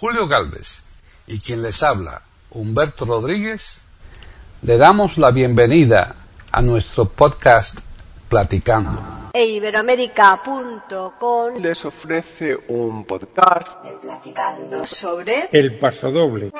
Julio Galvez y quien les habla, Humberto Rodríguez, le damos la bienvenida a nuestro podcast Platicando. E Iberoamérica.com les ofrece un podcast de Platicando sobre El pasodoble.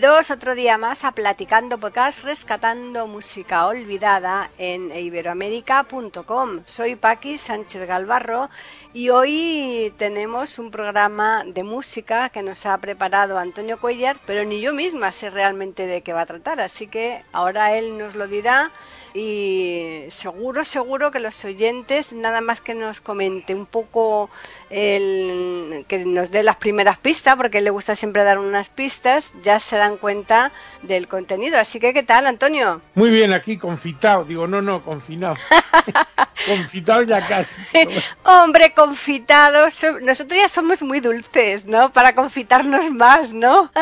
Bienvenidos otro día más a Platicando Podcast Rescatando Música Olvidada en iberoamérica.com. Soy Paqui Sánchez Galvarro y hoy tenemos un programa de música que nos ha preparado Antonio Cuellar, pero ni yo misma sé realmente de qué va a tratar, así que ahora él nos lo dirá y seguro, seguro que los oyentes, nada más que nos comente un poco, el, que nos dé las primeras pistas, porque le gusta siempre dar unas pistas, ya se dan cuenta del contenido. Así que, ¿qué tal, Antonio? Muy bien, aquí confitado. Digo, no, no, confinado. confitado ya casi. Hombre, confitado. so- Nosotros ya somos muy dulces, ¿no? Para confitarnos más, ¿no?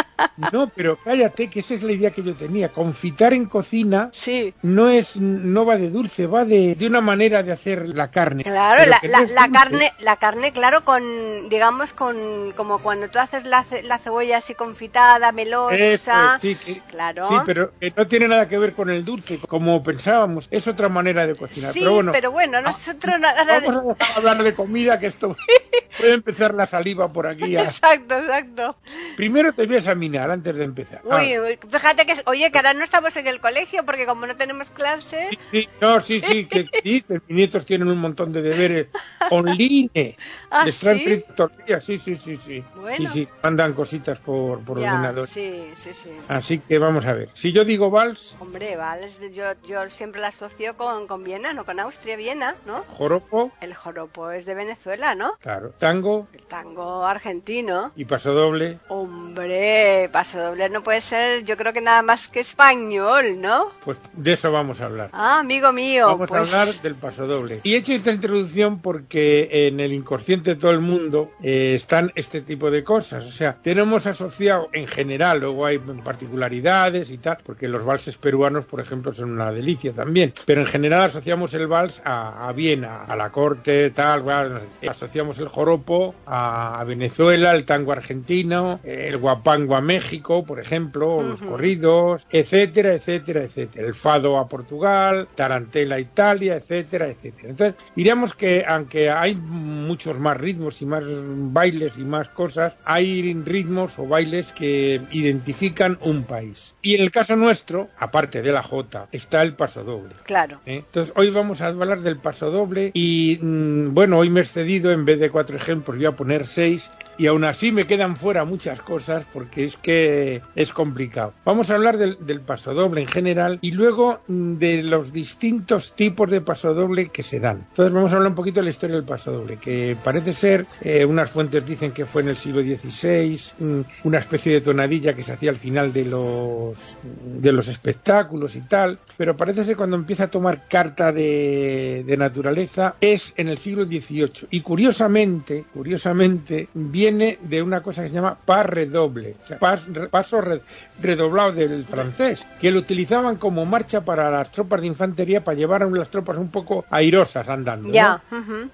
No, pero cállate, que esa es la idea que yo tenía. Confitar en cocina sí. no es no va de dulce, va de, de una manera de hacer la carne. Claro, la, la- carne, la carne, claro, con, digamos, con, como cuando tú haces la, ce- la cebolla así confitada, melosa. es, sí, que- Claro. sí, pero que no tiene nada que ver con el dulce, como pensábamos. Es otra manera de cocinar. Sí, pero bueno, nosotros nada de- vamos a hablar de comida, que esto puede empezar la saliva por aquí. a- Exacto, exacto. Primero te voy a examinar antes de empezar. Ah, Uy, uy, fíjate que, oye, que ahora no estamos en el colegio porque como no tenemos clase, Sí, sí, no, sí, sí, que sí, mis nietos tienen un montón de deberes online. ¿Ah, Les traen sí? tortillas, sí, sí, sí, sí. Bueno. Sí, sí, mandan cositas por, por ya, ordenador. sí, sí, sí. Así que vamos a ver. Si yo digo vals, Hombre, de- yo, yo siempre la asocio con, con Viena, no con Austria, Viena, ¿no? joropo, El joropo es de Venezuela, ¿no? claro, tango El tango argentino. y pasodoble, Hombre, paso doble no puede ser, yo creo que nada más que español, ¿no? pues de eso vamos a hablar. Ah, amigo mío, Vamos pues a hablar del pasodoble. Y he hecho esta introducción porque en el inconsciente todo el mundo eh, están este tipo de cosas. O sea, tenemos asociado en general, luego hay particularidades y tal, porque los valses peruanos, por ejemplo, son una delicia también. Pero en general asociamos el vals a, a Viena, a la corte, tal, bueno, asociamos el joropo a, a Venezuela, el tango argentino, el guapango a México, por ejemplo, los corridos, etcétera, etcétera, etcétera. El fado a Portugal, tarantela a Italia, etcétera, etcétera. Entonces, diríamos que aunque hay muchos más ritmos y más bailes y más cosas, hay ritmos o bailes que identifican un país. Y en el caso nuestro, aparte de la jota, está el pasodoble. claro. ¿eh? Entonces, hoy vamos a hablar del pasodoble y, mm, bueno, hoy me he excedido, en vez de cuatro ejemplos, voy a poner seis y aún así me quedan fuera muchas cosas porque es que es complicado. Vamos a hablar del, del pasodoble en general y luego mm, de los distintos tipos de pasodoble que se dan. Entonces vamos a hablar un poquito de la historia del pasodoble, que parece ser, eh, unas fuentes dicen que fue en el siglo XVI, mm, una especie de tonadilla que se hacía al final de los, de los espectáculos y tal, pero parece ser cuando empieza a tomar carta de, de naturaleza es en el siglo XVIII. Y curiosamente, curiosamente, viene de una cosa que se llama pas redoble, o sea, pas- paso re- redoblado del francés, que lo utilizaban como marcha para las tropas de infantería para llevar a las tropas un poco airosas andando.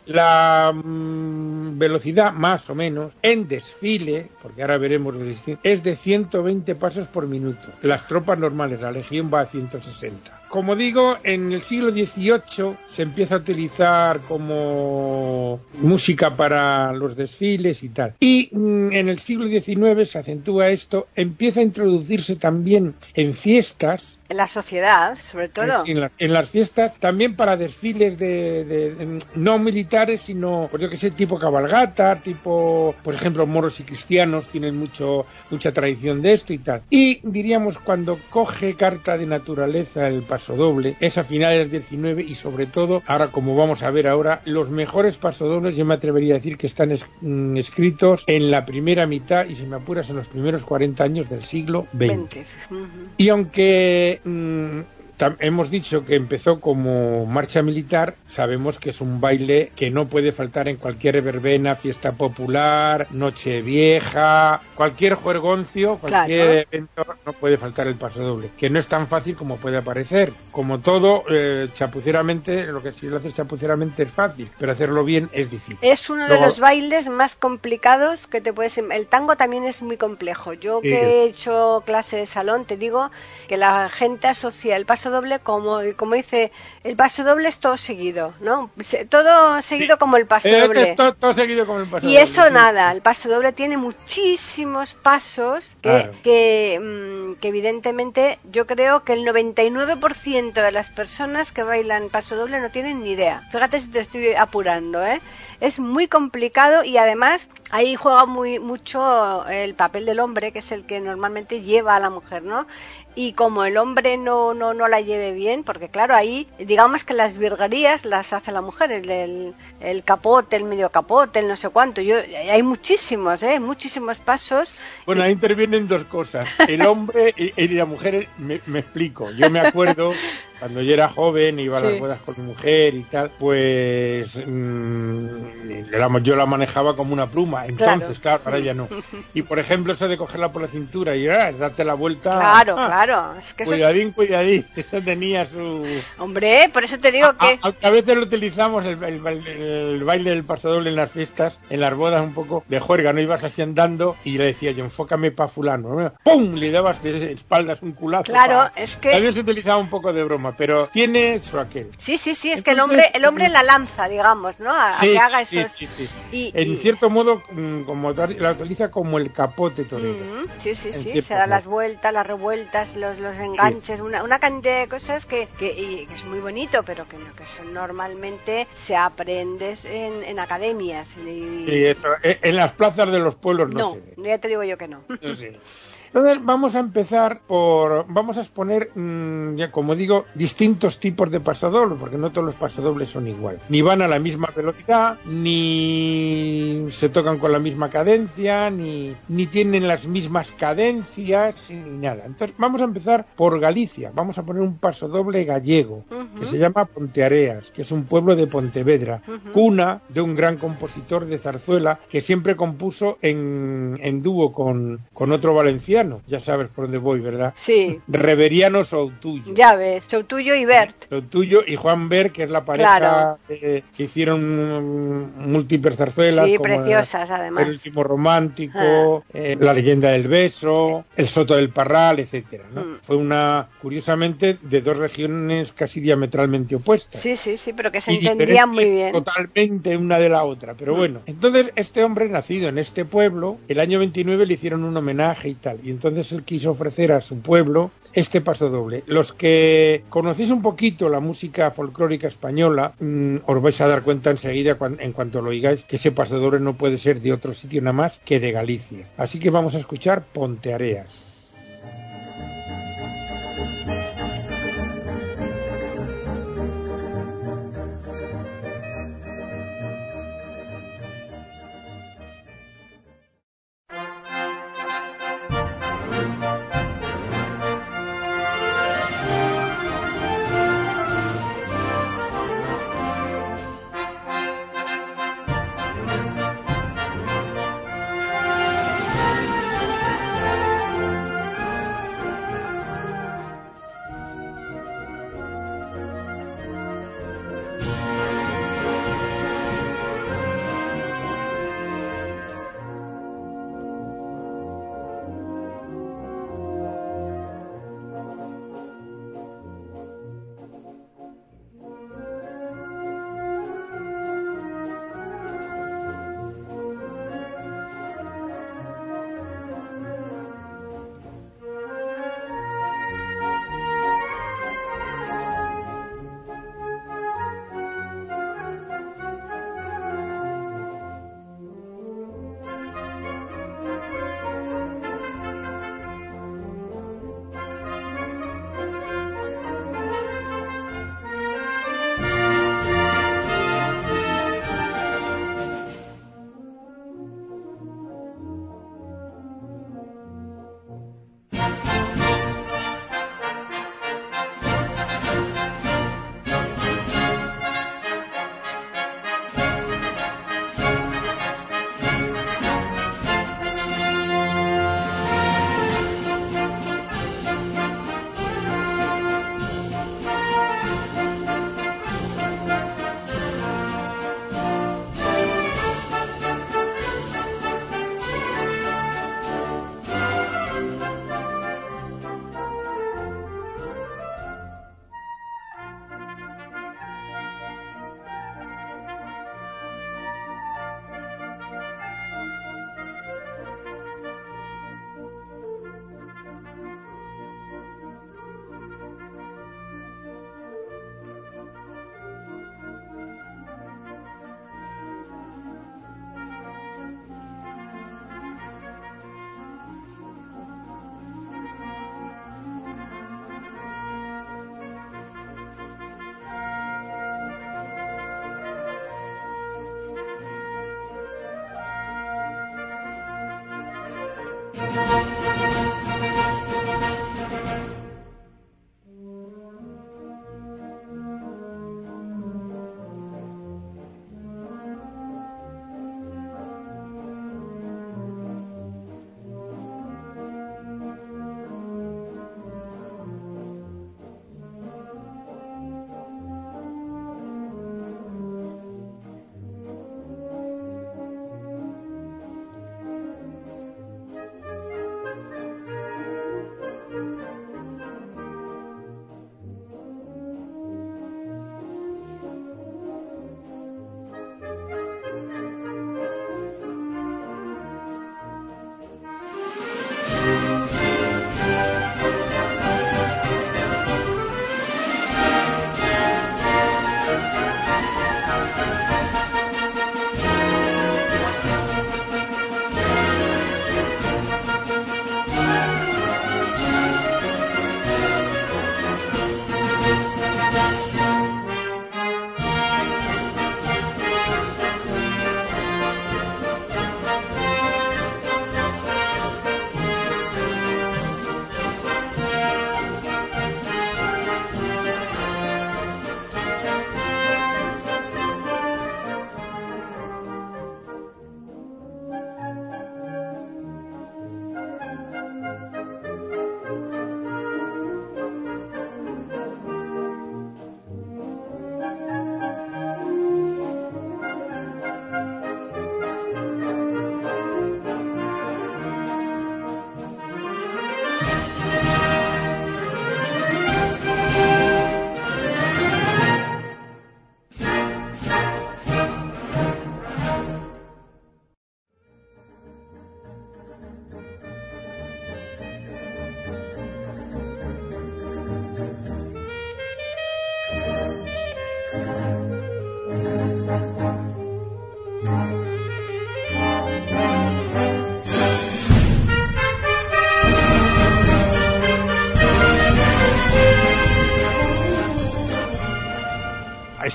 La mm, velocidad, más o menos, en desfile, porque ahora veremos, los es de 120 pasos por minuto. Las tropas normales, la legión va a 160. Como digo, en el siglo XVIII se empieza a utilizar como música para los desfiles y tal. Y mm, en el siglo XIX se acentúa esto, empieza a introducirse también en fiestas la sociedad, sobre todo. En, en, las fiestas, también para desfiles de, de, no militares, sino, pues yo que sé, tipo cabalgata, tipo, por ejemplo, moros y cristianos tienen mucho mucha tradición de esto y tal. Y diríamos, cuando coge carta de naturaleza el paso doble, es a finales del 19 y sobre todo, ahora como vamos a ver ahora, los mejores pasodobles yo me atrevería a decir que están es, mm, escritos en la primera mitad y si me apuras en los primeros 40 años del siglo XX. 20. Y aunque mmm, hemos dicho que empezó como marcha militar, sabemos que es un baile que no puede faltar en cualquier verbena, fiesta popular, noche vieja, cualquier juergoncio, cualquier evento, no puede faltar el paso doble, que no es tan fácil como puede parecer. Como todo, eh, chapuceramente, lo que si lo haces chapuceramente es fácil, pero hacerlo bien es difícil. Es uno de los bailes más complicados que te puedes... El tango también es muy complejo. Yo que he hecho clase de salón, te digo que la gente asocia el paso doble como, como dice, el paso doble es todo seguido, ¿no? Todo seguido como el paso doble. todo, seguido como el paso y eso nada, el paso doble tiene muchísimos pasos que, que, mm, que, evidentemente yo creo que el 99% de las personas que bailan paso doble no tienen ni idea. Fíjate si te estoy apurando, ¿eh? es muy complicado y además ahí juega muy mucho el papel del hombre que es el que normalmente lleva a la mujer no y como el hombre no, no, no la lleve bien, porque claro, ahí digamos que las virguerías las hace la mujer, el, el, capote, el medio capote, el no sé cuánto, yo hay muchísimos, ¿eh? muchísimos pasos. Bueno, ahí intervienen dos cosas, el hombre y, la mujer, me, me, explico, yo me acuerdo cuando yo era joven, iba a las bodas con mi mujer y tal, pues mmm, yo la manejaba como una pluma. Entonces, claro, ahora ya no. Y por ejemplo, eso de cogerla por la cintura y ah, darte la vuelta. Claro, ah, claro. Es que cuidadín, cuidadín. Eso tenía su. Hombre, por eso te digo que. A, veces lo utilizamos el, el, baile del pasador en las fiestas, en las bodas, un poco de juerga, ¿no? Ibas así andando y le decía yo, enfócame para Fulano. ¡Pum! Le dabas de espaldas un culazo. Claro, es que. También se utilizaba un poco de broma pero tiene su aquel. Sí, sí, sí, es que el hombre, el hombre la lanza, digamos, ¿no? A, que haga esos... Sí, sí, y, en cierto modo, mm, como la utiliza como el capote torero. sí, sí, sí, se da las vueltas, las revueltas, los, los enganches, una, una cantidad de cosas que, que, es muy bonito, pero que, que normalmente se aprende en, en academias. Y... eso, e, en las plazas de los pueblos no, no ya te digo yo que no. Entonces vamos a empezar por, vamos a exponer, mm, ya como digo, distintos tipos de pasodobles, porque no todos los pasodobles son igual. Ni van a la misma velocidad, ni se tocan con la misma cadencia, ni, ni tienen las mismas cadencias, ni nada. Entonces vamos a empezar por Galicia. Vamos a poner un pasodoble gallego, que se llama Ponteareas, que es un pueblo de Pontevedra, cuna de un gran compositor de zarzuela que siempre compuso en, en dúo con, con otro valenciano ya sabes por dónde voy, ¿verdad? Sí. Reveriano Soutuyo. Ya ves, Soutuyo y Bert. Soutuyo y Juan Bert, que es la pareja que hicieron múltiples zarzuelas. Sí, preciosas además. El último romántico, ah. eh, La leyenda del beso, El Soto del Parral, etcétera. Mm. Fue una, curiosamente, de dos regiones casi diametralmente opuestas. Sí, sí, sí, pero que se entendían muy bien. Totalmente una de la otra, pero mm. bueno. Entonces, este hombre nacido en este pueblo, el año 29 le hicieron un homenaje y tal. Y entonces él quiso ofrecer a su pueblo este paso doble. Los que conocéis un poquito la música folclórica española, mm, os vais a dar cuenta enseguida en cuanto lo oigáis que ese paso doble no puede ser de otro sitio nada más que de Galicia. Así que vamos a escuchar Ponteareas.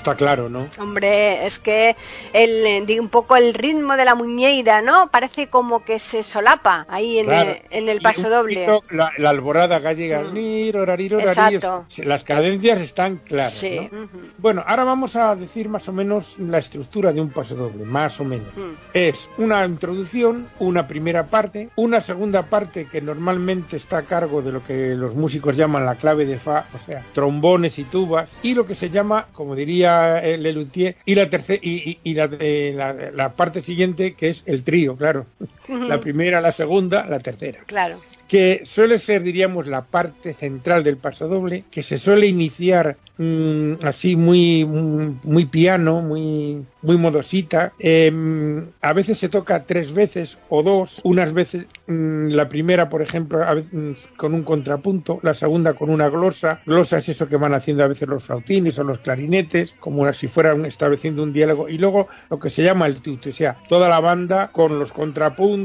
Está claro, ¿no? Hombre, es que el, un poco el ritmo de la muñeira, ¿no? Parece como que se solapa ahí en, el, en el paso doble. La, alborada gallega, mm. Las cadencias están claras. Sí. Bueno, ahora vamos a decir más o menos la estructura de un paso doble, más o menos. Mm. Es una introducción, una primera parte, una segunda parte que normalmente está a cargo de lo que los músicos llaman la clave de fa, o sea, trombones y tubas, y lo que se llama, como diría el Lelutier, y la tercera y, y, eh, la, la, parte siguiente que es el trío, claro. La primera, la segunda, la tercera. Claro que suele ser, diríamos, la parte central del paso doble, que se suele iniciar mm, así muy, muy, piano, muy, muy modosita. Em, a veces se toca tres veces o dos, unas veces mm, la primera, por ejemplo, a veces, mm, con un contrapunto, la segunda con una glosa. Glosa es eso que van haciendo a veces los flautines o los clarinetes, como si fueran estableciendo un diálogo. Y luego lo que se llama el tute, o sea, toda la banda con los contrapuntos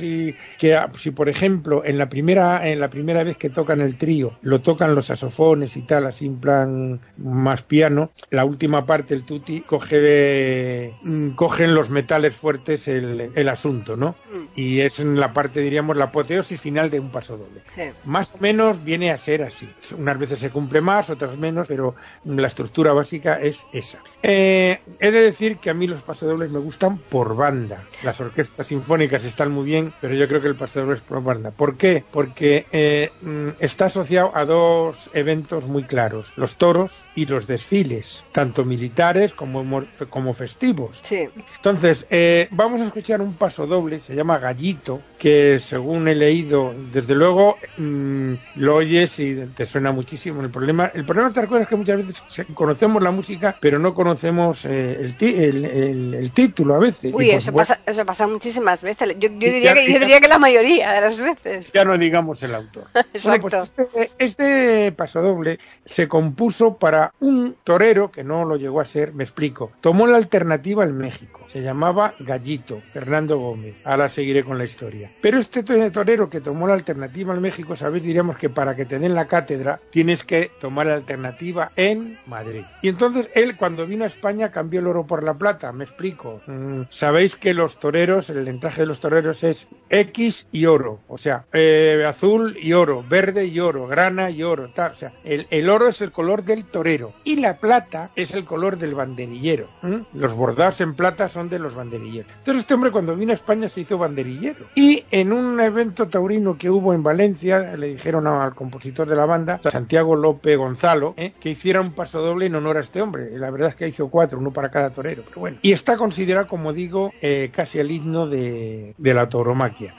y que si por ejemplo en la primera, en la primera vez que tocan el trío, lo tocan los saxofones y tal, así en plan más piano, la última parte, el tutti, coge, mm, cogen los metales fuertes el, asunto, ¿no? Mm. Y es en la parte, diríamos, la apoteosis final de un paso doble. Más o menos viene a ser así. Unas veces se cumple más, otras menos, pero la estructura básica es esa. Eh, he de decir que a mí los pasodobles me gustan por banda. Las orquestas sinfónicas están muy bien, pero yo creo que el pasodoble es por banda. ¿Por qué? Porque eh, mm, está asociado a dos eventos muy claros, los toros y los desfiles, tanto militares como, como festivos. Sí. Entonces, eh, vamos a escuchar un paso doble, se llama Gallito, que según he leído, desde luego mm, lo oyes y te suena muchísimo. El problema, el problema de es que muchas veces conocemos la música, pero no conocemos eh, el, título a veces. Uy, eso, pasa, eso pasa muchísimas veces. Yo, diría, que, yo diría que la mayoría de las veces no digamos el autor. Pues este, este, paso doble se compuso para un torero que no lo llegó a ser, me explico. Tomó la alternativa en México. Se llamaba Gallito, Fernando Gómez. Ahora seguiré con la historia. Pero este torero que tomó la alternativa en México, sabéis, diríamos que para que te den la cátedra tienes que tomar la alternativa en Madrid. Y entonces él, cuando vino a España, cambió el oro por la plata. Me explico. Mm, sabéis que los toreros, el entraje de los toreros es X y oro. O sea, eh, azul y oro, verde y oro, grana y oro, O sea, el, oro es el color del torero y la plata es el color del banderillero. Los bordados en plata son de los banderilleros. Entonces este hombre cuando vino a España se hizo banderillero. Y en un evento taurino que hubo en Valencia, le dijeron al compositor de la banda, Santiago López Gonzalo, ¿eh? que hiciera un paso doble en honor a este hombre. La verdad es que hizo cuatro, uno para cada torero, pero bueno. Y está considerado, como digo, eh, casi el himno de, de la tauromaquia.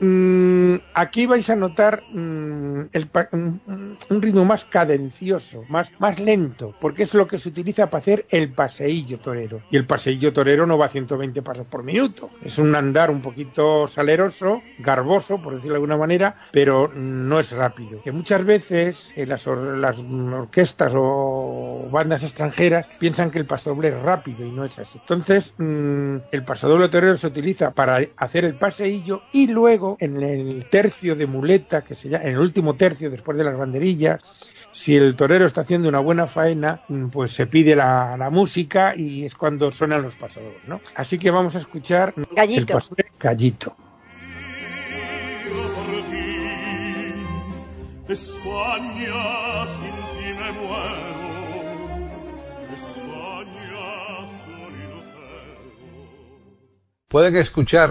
Mm, aquí vais a notar mm, un ritmo más cadencioso, más, más lento, porque es lo que se utiliza para hacer el paseillo torero. Y el paseillo torero no va a 120 pasos por minuto. Es un andar un poquito saleroso, garboso, por decirlo de alguna manera, pero no es rápido. Que muchas veces eh, las, las orquestas o bandas extranjeras piensan que el pasodoble es rápido y no es así. Entonces, mm, el pasodoble torero se utiliza para hacer el paseillo y luego en el tercio de muleta, que se llama, en el último tercio después de las banderillas, si el torero está haciendo una buena faena, mm, pues se pide la, música y es cuando suenan los pasadores, ¿no? Así que vamos a escuchar Gallito. el Gallito. Pueden escuchar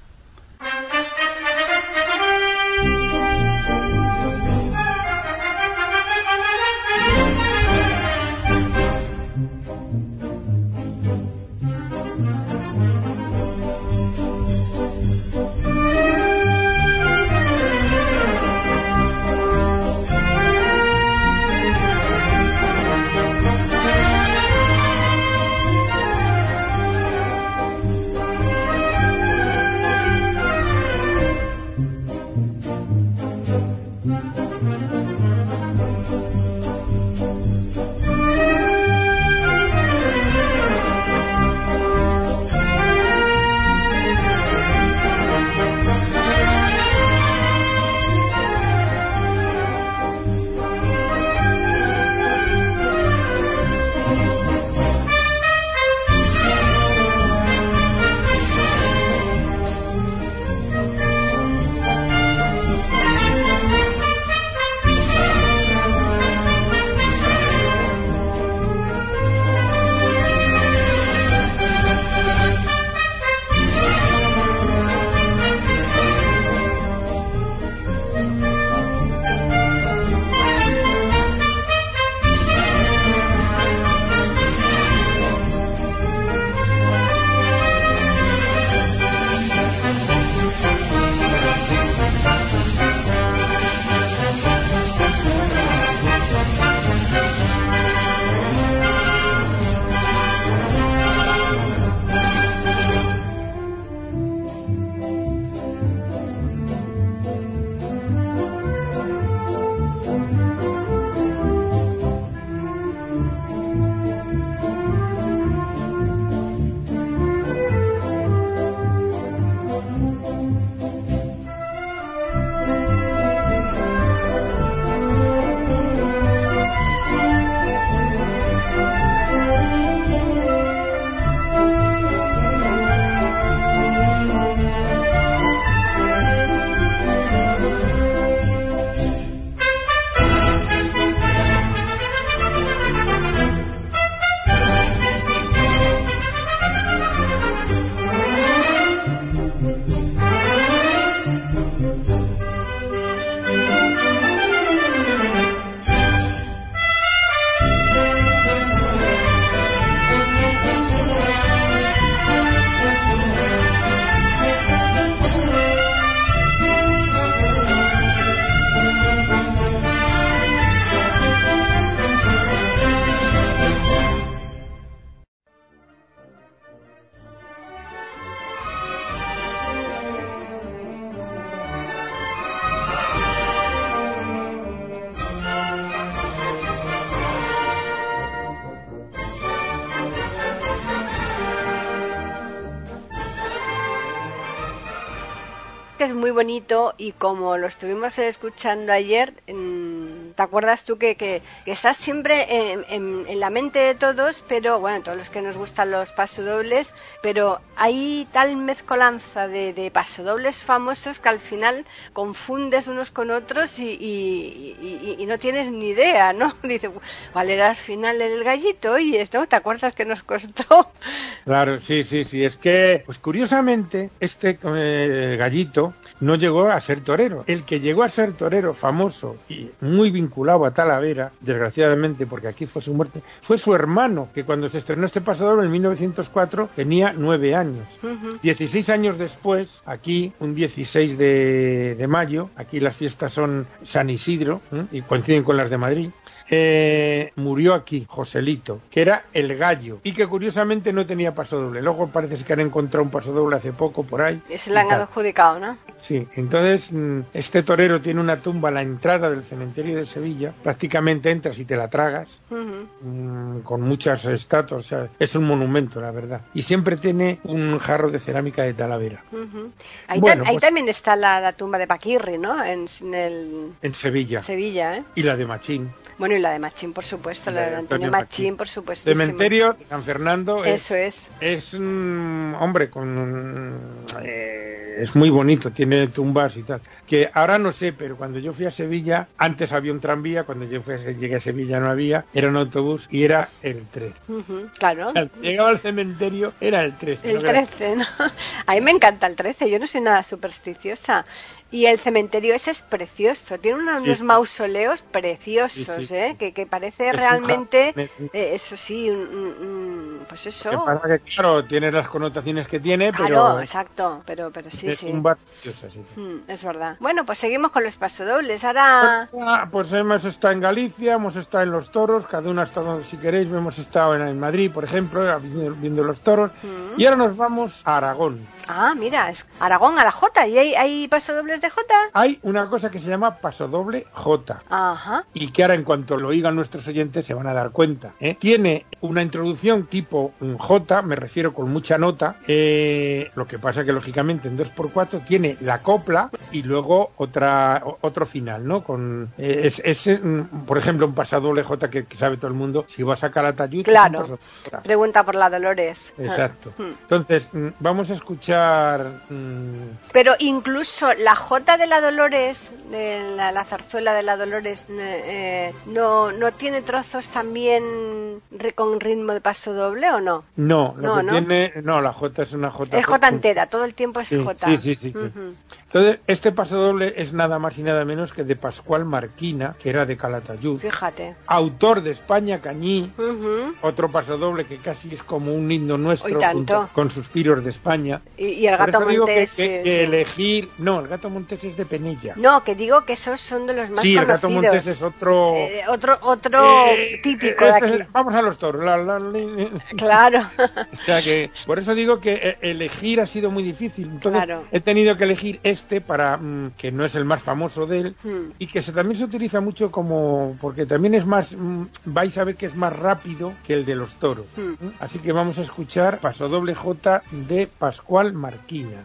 que es muy bonito y como lo estuvimos escuchando ayer, ¿te acuerdas tú que, que, estás siempre en, la mente de todos, pero bueno, todos los que nos gustan los pasodobles, pero hay tal mezcolanza de, de pasodobles famosos que al final confundes unos con otros y, y, no tienes ni idea, ¿no? Dice, ¿cuál era al final el gallito? Y esto, ¿te acuerdas que nos costó? Claro, sí, sí, sí. Es que, pues curiosamente, este eh, gallito no llegó a ser torero. El que llegó a ser torero famoso y muy vinculado a Talavera, desgraciadamente, porque aquí fue su muerte, fue su hermano, que cuando se estrenó este pasador en 1904 tenía nueve años. Dieciséis años después, aquí, un 16 de, mayo, aquí las fiestas son San Isidro y coinciden con las de Madrid, eh, murió aquí, Joselito, que era el gallo y que curiosamente no tenía paso doble. Luego parece que han encontrado un paso doble hace poco por ahí. Y se le han adjudicado, ¿no? Sí, entonces mm, este torero tiene una tumba a la entrada del cementerio de Sevilla. Prácticamente entras y te la tragas, mm, con muchas estatuas. O sea, es un monumento, la verdad. Y siempre tiene un jarro de cerámica de Talavera. Ahí, pues también está la, tumba de Paquirri, ¿no? En, el... en Sevilla. Sevilla, ¿eh? Y la de Machín. Bueno, y la de Machín, por supuesto, la, de Antonio, Machín, por supuesto. Cementerio de San Fernando. Eso es. Es, un hombre con. Eh, es muy bonito, tiene tumbas y tal. Que ahora no sé, pero cuando yo fui a Sevilla, antes había un tranvía, cuando yo fui a, llegué a Sevilla no había, era un autobús y era el 13. claro. llegaba al cementerio, era el 13. El 13, ¿no? A mí me encanta el 13, yo no soy nada supersticiosa. Y el cementerio ese es precioso, tiene unos, mausoleos preciosos, ¿eh? Que, que, parece realmente, eh, eso sí, pues eso. Que que, claro, tiene las connotaciones que tiene, claro, pero... exacto, pero, pero sí, es sí. Un mm, es verdad. Bueno, pues seguimos con los pasodobles, ahora... Pues, pues, hemos estado en Galicia, hemos estado en los toros, cada uno ha estado, si queréis, hemos estado en, Madrid, por ejemplo, viendo, los toros, mm. y ahora nos vamos a Aragón. Ah, mira, es Aragón a la J. ¿Y hay, hay pasodobles Hay una cosa que se llama pasodoble J. Ajá. Y que ahora, en cuanto lo oigan nuestros oyentes, se van a dar cuenta. ¿eh? Tiene una introducción tipo J, me refiero con mucha nota. Eh, lo que pasa que, lógicamente, en 2x4 tiene la copla y luego otra otro final, ¿no? Con eh, es, mm, por ejemplo, un pasodoble J que, sabe todo el mundo. Si va a sacar a Tayud, claro. Pregunta por la Dolores. Exacto. Ah. Entonces, mm, vamos a escuchar Mm, Pero incluso la J de la Dolores, de la, zarzuela de la Dolores, eh, no, ¿no tiene trozos también con ritmo de paso doble o no? No, no, tiene, no, la J es una J. Es J entera, todo el tiempo es J. Sí, sí, sí. Entonces, este paso doble es nada más y nada menos que de Pascual Marquina, que era de Calatayud. Fíjate. Autor de España Cañí, otro paso doble que casi es como un himno nuestro junto con Suspiros de España. Y, el gato Montés. que, elegir. No, el gato Montés es de Penilla. No, que digo que esos son de los más sí, conocidos. Sí, el gato Montés es otro. Eh, otro otro eh, típico de aquí. vamos a los toros. claro. o sea que, por eso digo que eh, elegir ha sido muy difícil. Entonces, he tenido que elegir este este para mm, que no es el más famoso de él hmm. y que se, también se utiliza mucho como porque también es más mm, vais a ver que es más rápido que el de los toros hmm. así que vamos a escuchar Paso Doble J de Pascual Marquina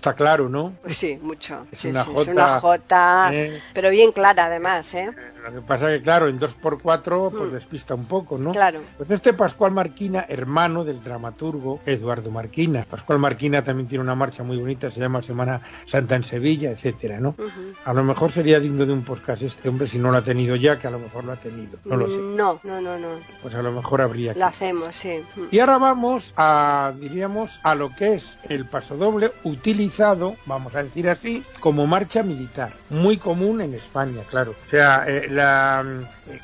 está claro, ¿no? Pues sí, mucho. Es Sí, una sí, jota, es una jota, eh. pero bien clara además, ¿eh? Lo que pasa que, claro, en 2x4 pues despista un poco, ¿no? Hmm. Claro. Pues este Pascual Marquina, hermano del dramaturgo Eduardo Marquina. Pascual Marquina también tiene una marcha muy bonita, se llama Semana Santa en Sevilla, etcétera, ¿no? A lo mejor sería digno de un podcast este hombre si no lo ha tenido ya, que a lo mejor lo ha tenido. No lo sé. No, no, no, no. Pues a lo mejor habría que. Lo hacemos, sí. Mm. Y ahora vamos a, diríamos, a lo que es el pasodoble utilizado, vamos a decir así, como marcha militar. Muy común en España, claro. O sea, eh, la,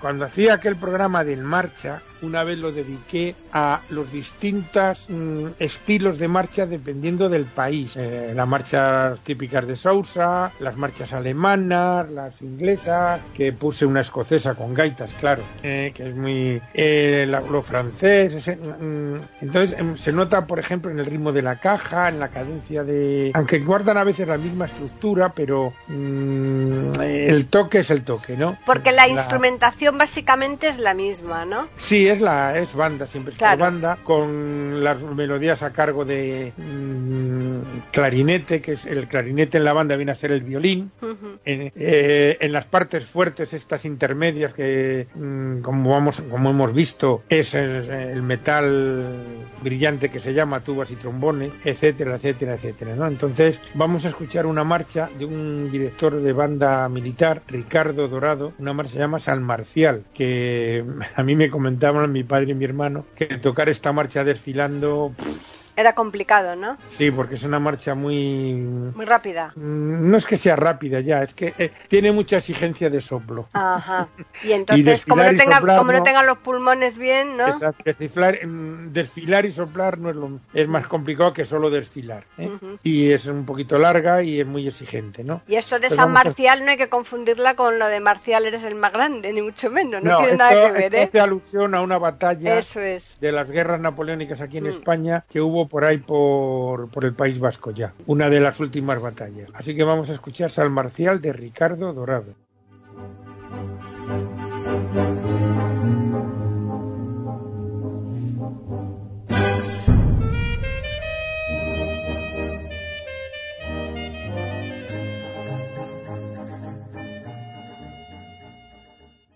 cuando hacía aquel programa de En Marcha, una vez lo dediqué a los distintos mm, estilos de marcha dependiendo del país. Eh, las marchas típicas de Sousa, las marchas alemanas, las inglesas, que puse una escocesa con gaitas, claro, eh, que es muy... eh, la- lo francés, ese, mm, entonces em, se nota, por ejemplo, en el ritmo de la caja, en la cadencia de... Aunque guardan a veces la misma estructura, pero mm, el toque es el toque, ¿no? Porque la instrumentación básicamente es la misma, ¿no? Sí, es la es banda, siempre es por Claro. banda, con las melodías a cargo de mm, clarinete, que es el clarinete en la banda viene a ser el violín. Ujú. En, eh, en las partes fuertes, estas intermedias que, mm, como vamos, como hemos visto, es el, el metal brillante que se llama tubas y trombones, etcétera, etcétera, etcétera. ¿no? Entonces, vamos a escuchar una marcha de un director de banda militar, Ricardo Dorado, una marcha que se llama San Que a mí me comentaban mi padre y mi hermano que tocar esta marcha desfilando Era complicado, ¿no? Sí, porque es una marcha muy... Muy rápida. Mm, No es que sea rápida ya, es que eh, tiene mucha exigencia de soplo. Ajá. Y entonces, como, desfilar no y tenga, soplar, como no ¿no? tengan los pulmones bien, ¿no? Exacto. Desfilar, mm, desfilar y soplar no es, lo, es más complicado que solo desfilar. ¿eh? Y es un poquito larga y es muy exigente, ¿no? Y esto de Pues San a- Marcial no hay que confundirla con lo de Marcial eres el más grande, ni mucho menos. No, tiene esto, nada que ver, esto ¿eh? hace alusión a una batalla Eso es. de las guerras napoleónicas aquí en Mm. España que hubo por ahí por, por el País Vasco ya, una de las últimas batallas. Así que vamos a escuchar San Marcial de Ricardo Dorado.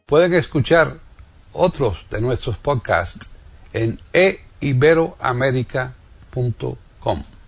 Pueden escuchar otros de nuestros podcasts en eiberoamerica.com www.radiomaria.com.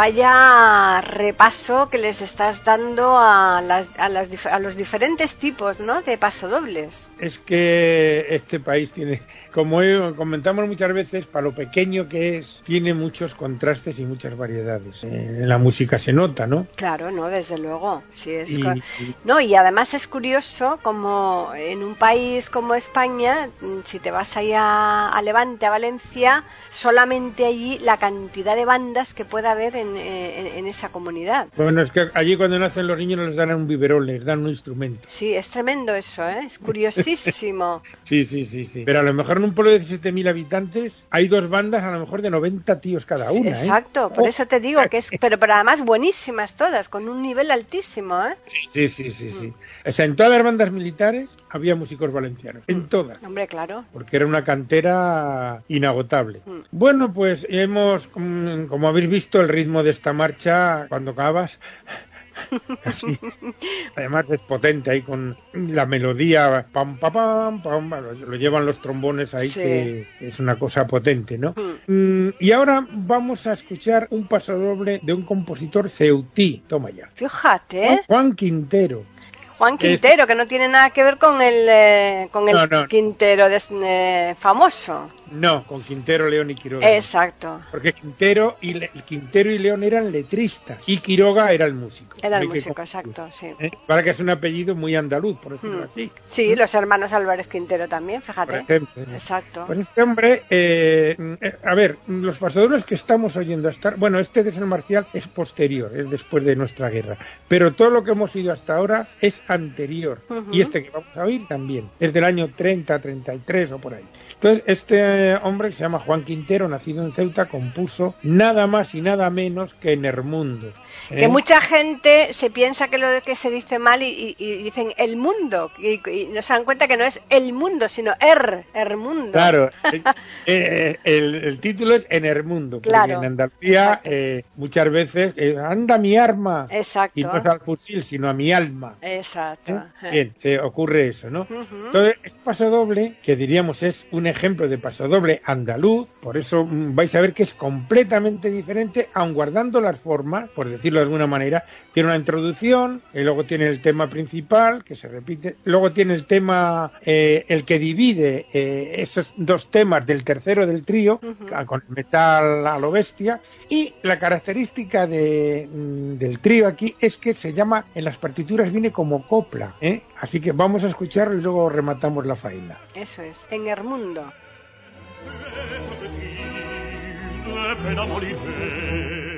Vaya repaso que les estás dando a, las, a, las a los diferentes tipos ¿no? de pasodobles. Es que este país tiene como comentamos muchas veces, para lo pequeño que es, tiene muchos contrastes y muchas variedades. Eh, en la música se nota, ¿no? Claro, no, desde luego. Sí, es Y- No, y además es curioso como en un país como España, mm, si te vas ahí a, Levante, a Valencia, solamente allí la cantidad de bandas que pueda haber en, eh, en- en esa comunidad. Bueno, es que allí cuando nacen los niños no les dan un biberón, les dan un instrumento. Sí, es tremendo eso, ¿eh? Es curiosísimo. Sí, sí, sí, sí. Pero a lo mejor en un pueblo de 17.000 habitantes hay dos bandas a lo mejor de 90 tíos cada una. ¿eh? Exacto, por eso te digo que es, pero, pero además buenísimas todas, con un nivel altísimo, ¿eh? Sí, sí, sí, sí, sí. O sea, en todas las bandas militares había músicos valencianos. En todas. Hombre, claro. porque era una cantera inagotable. Mm. Bueno, pues hemos, mm, como habéis visto, el ritmo de esta marcha, cuando acabas, además es potente ahí con la melodía, pam, pam, pam, pam, lo, llevan los trombones ahí, Sí. que es una cosa potente, ¿no? Mm. Y ahora vamos a escuchar un pasodoble de un compositor ceutí, toma ya. Fíjate. Juan Quintero. Juan Quintero, que no tiene nada que ver con el, eh, con el No, no. Quintero de- eh, famoso. No, con Quintero, León y Quiroga. Exacto. Porque Quintero y, Le- Quintero y León eran letristas y Quiroga era el músico. Era el que músico, confundir. exacto, sí. ¿Eh? Para que es un apellido muy andaluz, por decirlo Mm. así. Sí, los hermanos Álvarez Quintero también, Por fíjate. ejemplo. Exacto. Pues este hombre, eh, eh, a ver, los pasadores que estamos oyendo hasta, bueno, este de San Marcial es posterior, es después de nuestra guerra, pero todo lo que hemos oído hasta ahora es anterior, y este que vamos a oír también, es del año 30, 33 o por ahí. Entonces, este eh, hombre que se llama Juan Quintero, nacido en Ceuta, compuso nada más y nada menos que Nermundo. Que ¿eh? mucha gente se piensa que lo que se dice mal y, y- y dicen el mundo. Y, y no se dan cuenta que no es el mundo, sino er, er mundo. Claro, eh, eh, el, el título es En el mundo, porque Claro, en Andalucía eh, muchas veces eh, anda mi arma Exacto. y no es al fusil, sino a mi alma. Exacto. Bien, se ocurre eso, ¿no? Entonces, es pasodoble, que diríamos es un ejemplo de pasodoble andaluz, por eso mm, vais a ver que es completamente diferente, aun guardando las formas, por decirlo de alguna manera. Tiene una introducción, y luego tiene el tema principal, que se repite, luego tiene el tema, eh, el que divide eh, esos dos temas del tercero del trío, con el metal a lo bestia, y la característica de, mm, del trío aquí es que se llama, en las partituras viene como copla, ¿eh? así que vamos a escucharlo y luego rematamos la faena. Eso es, en el mundo. de pena moriré.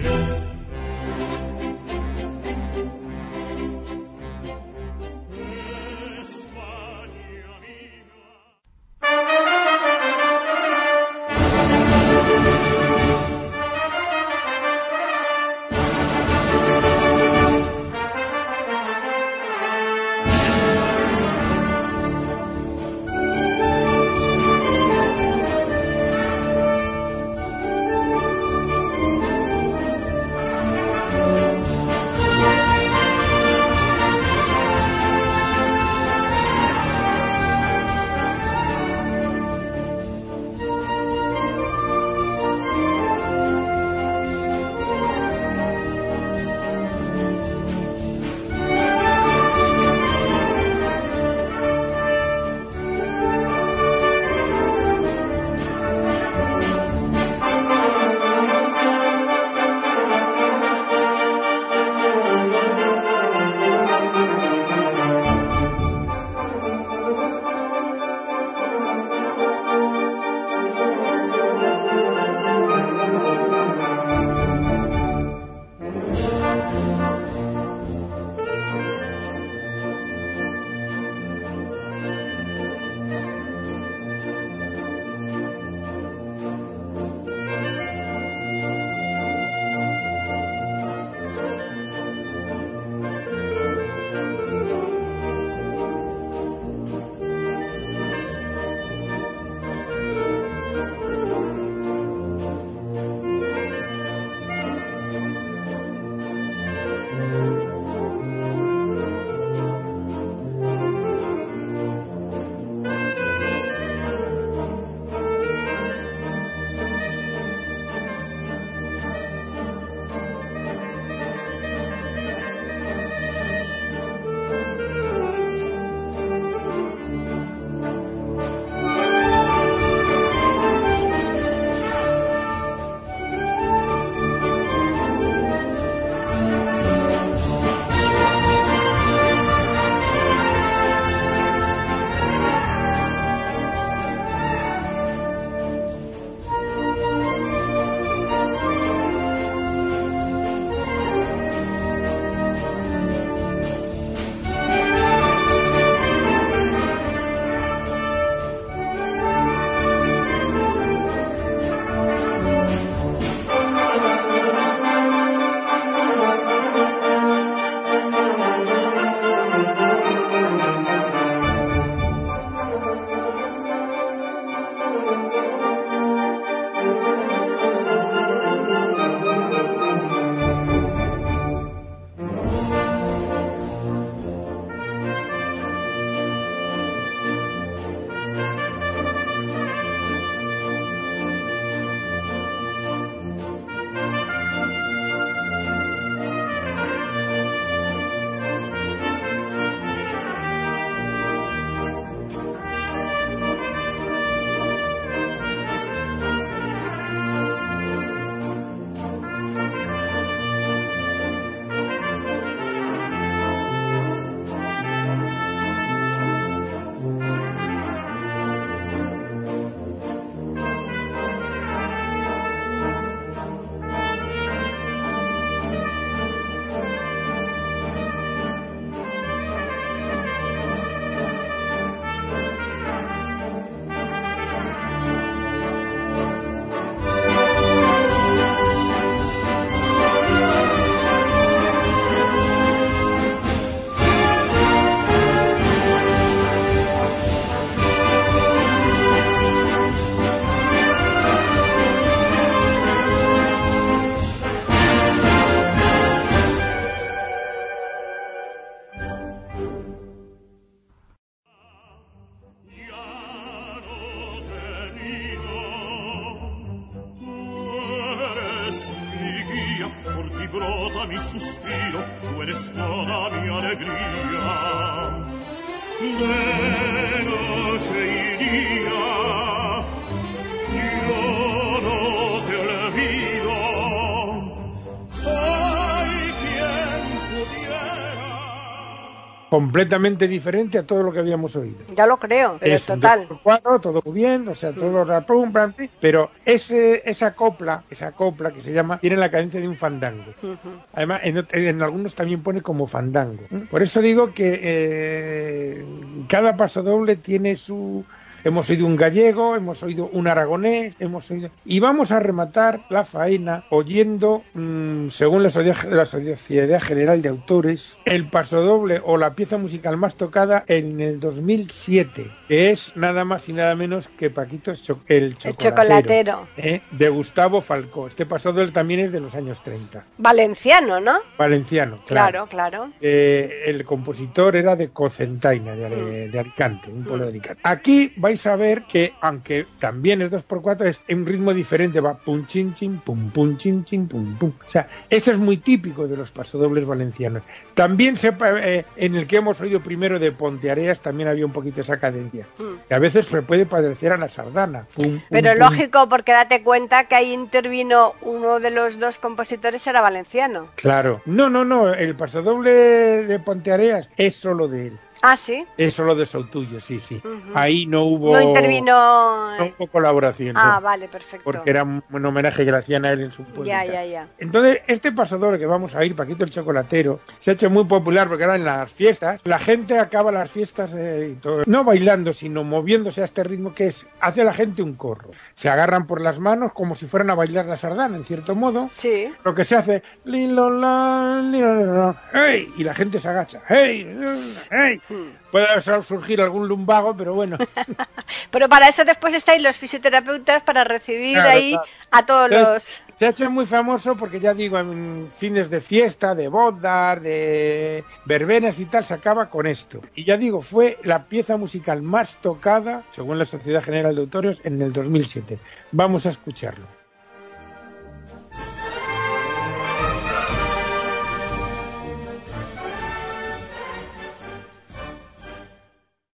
Completamente diferente a todo lo que habíamos oído. Ya lo creo, pero es total. 2x4, todo muy bien, o sea, todo rapum, pero ese, esa copla, esa copla que se llama, tiene la cadencia de un fandango. Además, en, en algunos también pone como fandango. Por eso digo que eh, cada pasodoble tiene su... Hemos oído un gallego, hemos oído un aragonés, hemos oído... Y vamos a rematar la faena oyendo, mm, según la Sociedad, la Sociedad General de Autores, el pasodoble o la pieza musical más tocada en el 2007, que es nada más y nada menos que Paquito Cho- el El Chocolatero. chocolatero. ¿eh? de Gustavo Falcó. Este pasodoble también es de los años 30. Valenciano, ¿no? Valenciano, Claro, claro. claro. Eh, el compositor era de Cocentaina, de, Ale- de Alicante, un pueblo de Alicante. Aquí vais a ver que, aunque también es 2x4, es en un ritmo diferente, va pum chin chin, pum pum chin chin, pum pum. O sea, eso es muy típico de los pasodobles valencianos. También sepa, eh, en el que hemos oído primero de Ponteareas, también había un poquito esa cadencia. Mm. Que a veces se puede parecer a la sardana. Pum, pum, Pero pum. lógico, porque date cuenta que ahí intervino uno de los dos compositores, era valenciano. Claro. No, no, no. El pasodoble de Ponteareas es solo de él. Ah, sí. Es solo de Soutuyo, sí, sí. Ujú. Ahí no hubo, No intervino. no hubo colaboración. Ah, no, vale, perfecto. porque era un un homenaje que le hacían a él en su pueblo. Ya, ya, ya. Entonces, este pasador que vamos a ir, Paquito el Chocolatero, se ha hecho muy popular porque ahora en las fiestas, la gente acaba las fiestas eh, y todo, no bailando, sino moviéndose a este ritmo que es, hace a la gente un corro. Se agarran por las manos como si fueran a bailar la sardana, en cierto modo. Sí. Lo que se hace, lilo, la, lilo, la, ¡hey! Y la gente se agacha, ¡hey! ¡hey! Puede surgir algún lumbago, pero bueno. Pero para eso después estáis los fisioterapeutas para recibir Claro, ahí claro. a todos los. Se ha hecho muy famoso porque ya digo, en fines de fiesta, de bodas, de verbenas y tal, se acaba con esto. Y ya digo, fue la pieza musical más tocada, según la Sociedad General de Autores, en el 2007. Vamos a escucharlo.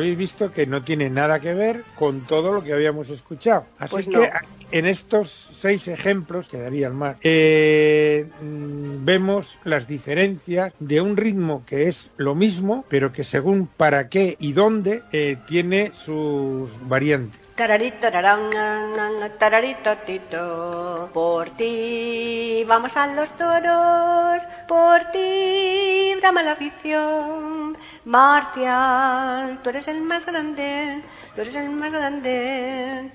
habéis visto que no tiene nada que ver con todo lo que habíamos escuchado. Así Pues que no. en estos seis ejemplos, quedarían más, eh, mm, vemos las diferencias de un ritmo que es lo mismo, pero que según para qué y dónde eh, tiene sus variantes. Tararito, tararito, tito. Por ti vamos a los toros, por ti brama la afición. Marcial, tú eres el más grande, tú eres el más grande.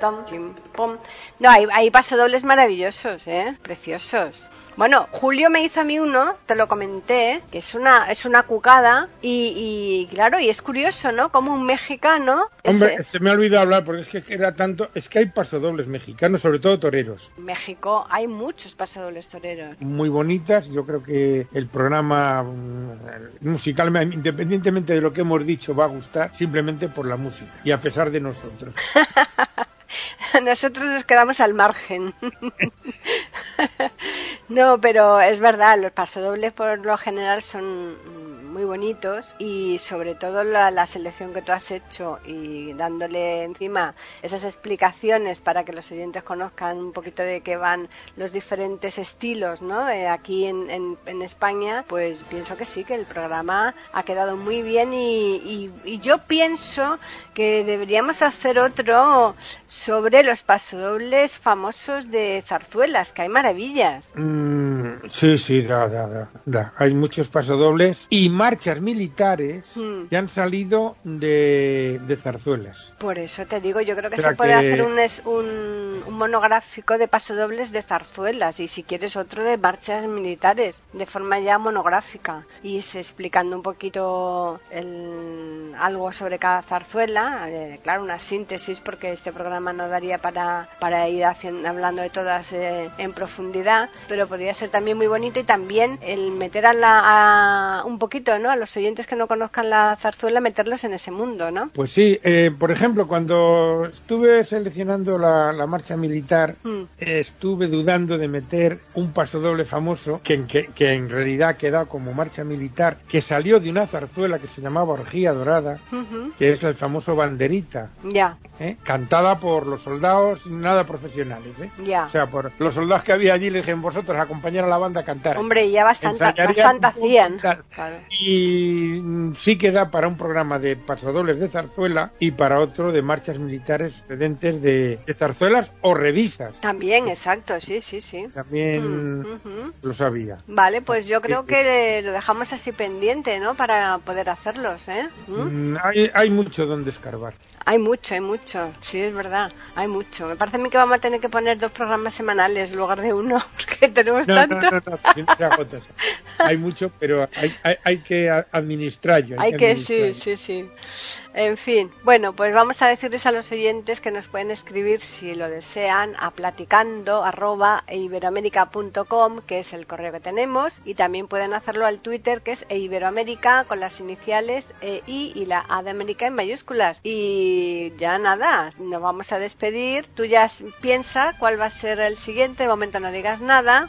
Tom, pom. No, hay, hay pasodobles maravillosos, ¿eh? Preciosos. Bueno, Julio me hizo a mí uno, te lo comenté, que es una, es una cucada y, y claro, y es curioso, ¿no? Como un mexicano... Hombre, ese- se me ha olvidado hablar porque es que era tanto, es que hay pasodobles mexicanos, sobre todo toreros. En México hay muchos pasodobles toreros. muy bonitas. Yo creo que el programa mm, musical, independientemente de lo que hemos dicho, va a gustar simplemente por la música y a pesar de nosotros. Nosotros nos quedamos al margen. no, pero es verdad, los pasodobles por lo general son muy bonitos y sobre todo la, selección que tú has hecho y dándole encima esas explicaciones para que los oyentes conozcan un poquito de qué van los diferentes estilos, ¿no? Eh, aquí en, en- en España, pues pienso que sí, que el programa ha quedado muy bien y, y- y yo pienso que deberíamos hacer otro sobre los pasodobles famosos de zarzuelas, que hay maravillas. Mm, sí, sí, da, da, da, da. Hay muchos pasodobles y marchas militares Mm. que han salido de, de zarzuelas. Por eso te digo, yo creo que O sea se puede que- hacer un, es- un, un monográfico de pasodobles de zarzuelas y si quieres otro de marchas militares, de forma ya monográfica y se explicando un poquito el- algo sobre cada zarzuela, eh, claro, una síntesis porque este programa no daría para, para ir haciendo, hablando de todas eh, en profundidad, pero podría ser también muy bonito y también el meter a la, a- un poquito, ¿no? A los oyentes que no conozcan la zarzuela, meterlos en ese mundo, ¿no? Pues sí, eh, por ejemplo, cuando estuve seleccionando la, la marcha militar, Mm. estuve dudando de meter un pasodoble famoso que, en- que, que en realidad queda como marcha militar, que salió de una zarzuela que se llamaba Orgía Dorada, que es el famoso Banderita, Ya, ¿eh? cantada por los soldados nada profesionales. ¿eh? ya. O sea, por los soldados que había allí, le dije vosotros acompañar a la banda a cantar. Hombre, ya bastante, bastante hacían. Claro. Y mm, sí queda para un programa de pasodobles de zarzuela y para otro de marchas militares procedentes de, de zarzuelas o revistas. También, exacto, sí, sí, sí. También Mm, lo sabía. Vale, pues yo creo que lo dejamos así pendiente, ¿no? Para poder hacerlos, ¿eh? Mm, Hay, hay mucho donde escarbar. Hay mucho, hay mucho. Sí, es verdad, hay mucho. Me parece a mí que vamos a tener que poner dos programas semanales en lugar de uno, porque tenemos No, tanto. no, no, no. Hay mucho, pero hay, hay, hay que a- administrarlo. Hay que, sí, sí, sí. En fin, bueno, pues vamos a decirles a los oyentes que nos pueden escribir si lo desean a platicando eiberoamerica.com, que es el correo que tenemos, y también pueden hacerlo al Twitter, que es eiberoamerica con las iniciales EI y la A de América en mayúsculas. Y ya nada, nos vamos a despedir. Tú ya piensa cuál va a ser el siguiente, de momento no digas nada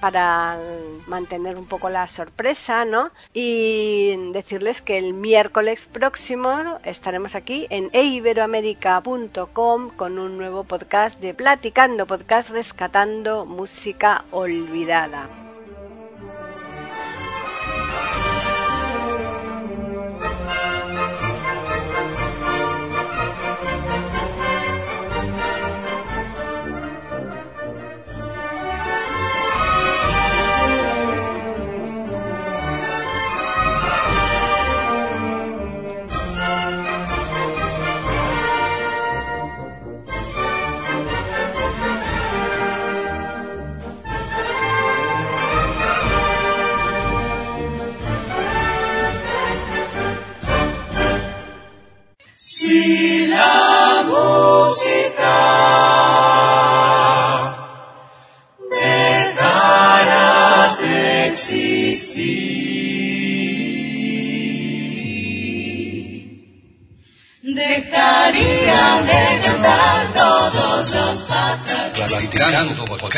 para mantener un poco la sorpresa, ¿no? Y decirles que el miércoles próximo estaremos aquí en eiberoamerica.com con un nuevo podcast de Platicando, podcast rescatando música olvidada.